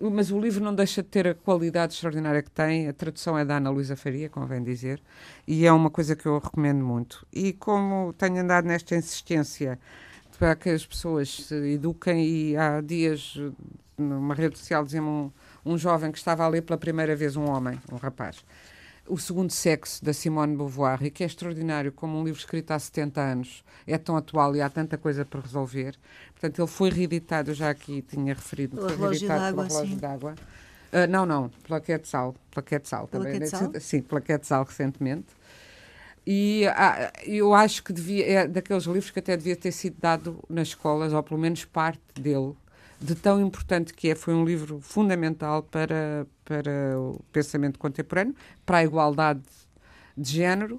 [SPEAKER 2] Mas o livro não deixa de ter a qualidade extraordinária que tem. A tradução é da Ana Luísa Faria, convém dizer, e é uma coisa que eu recomendo muito. E como tenho andado nesta insistência para que as pessoas se eduquem, e há dias numa rede social dizia um, um jovem que estava a ler pela primeira vez um homem, um rapaz o Segundo Sexo, da Simone Beauvoir, e que é extraordinário, como um livro escrito há 70 anos, é tão atual e há tanta coisa para resolver. Portanto, ele foi reeditado, eu já aqui tinha referido,
[SPEAKER 4] pela
[SPEAKER 2] foi reeditado pela Relógio d'Água. Uh, não, não, pela Quetzal, pela Quetzal também.
[SPEAKER 4] Quetzal?
[SPEAKER 2] Sim, pela Quetzal recentemente. E ah, eu acho que devia, é daqueles livros que até devia ter sido dado nas escolas, ou pelo menos parte dele, de tão importante que é. Foi um livro fundamental para, para o pensamento contemporâneo, para a igualdade de género.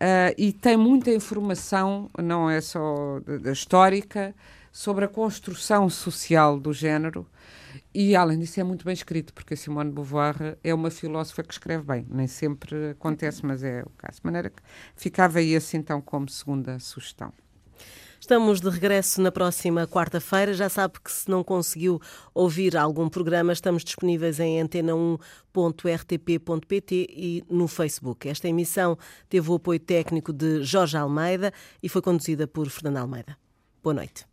[SPEAKER 2] Uh, e tem muita informação, não é só histórica, sobre a construção social do género. E, além disso, é muito bem escrito, porque a Simone Beauvoir é uma filósofa que escreve bem. Nem sempre acontece, mas é o caso. De maneira que ficava aí assim, então, como segunda sugestão.
[SPEAKER 1] Estamos de regresso na próxima quarta-feira. Já sabe que se não conseguiu ouvir algum programa, estamos disponíveis em antena1.rtp.pt e no Facebook. Esta emissão teve o apoio técnico de Jorge Almeida e foi conduzida por Fernando Almeida. Boa noite.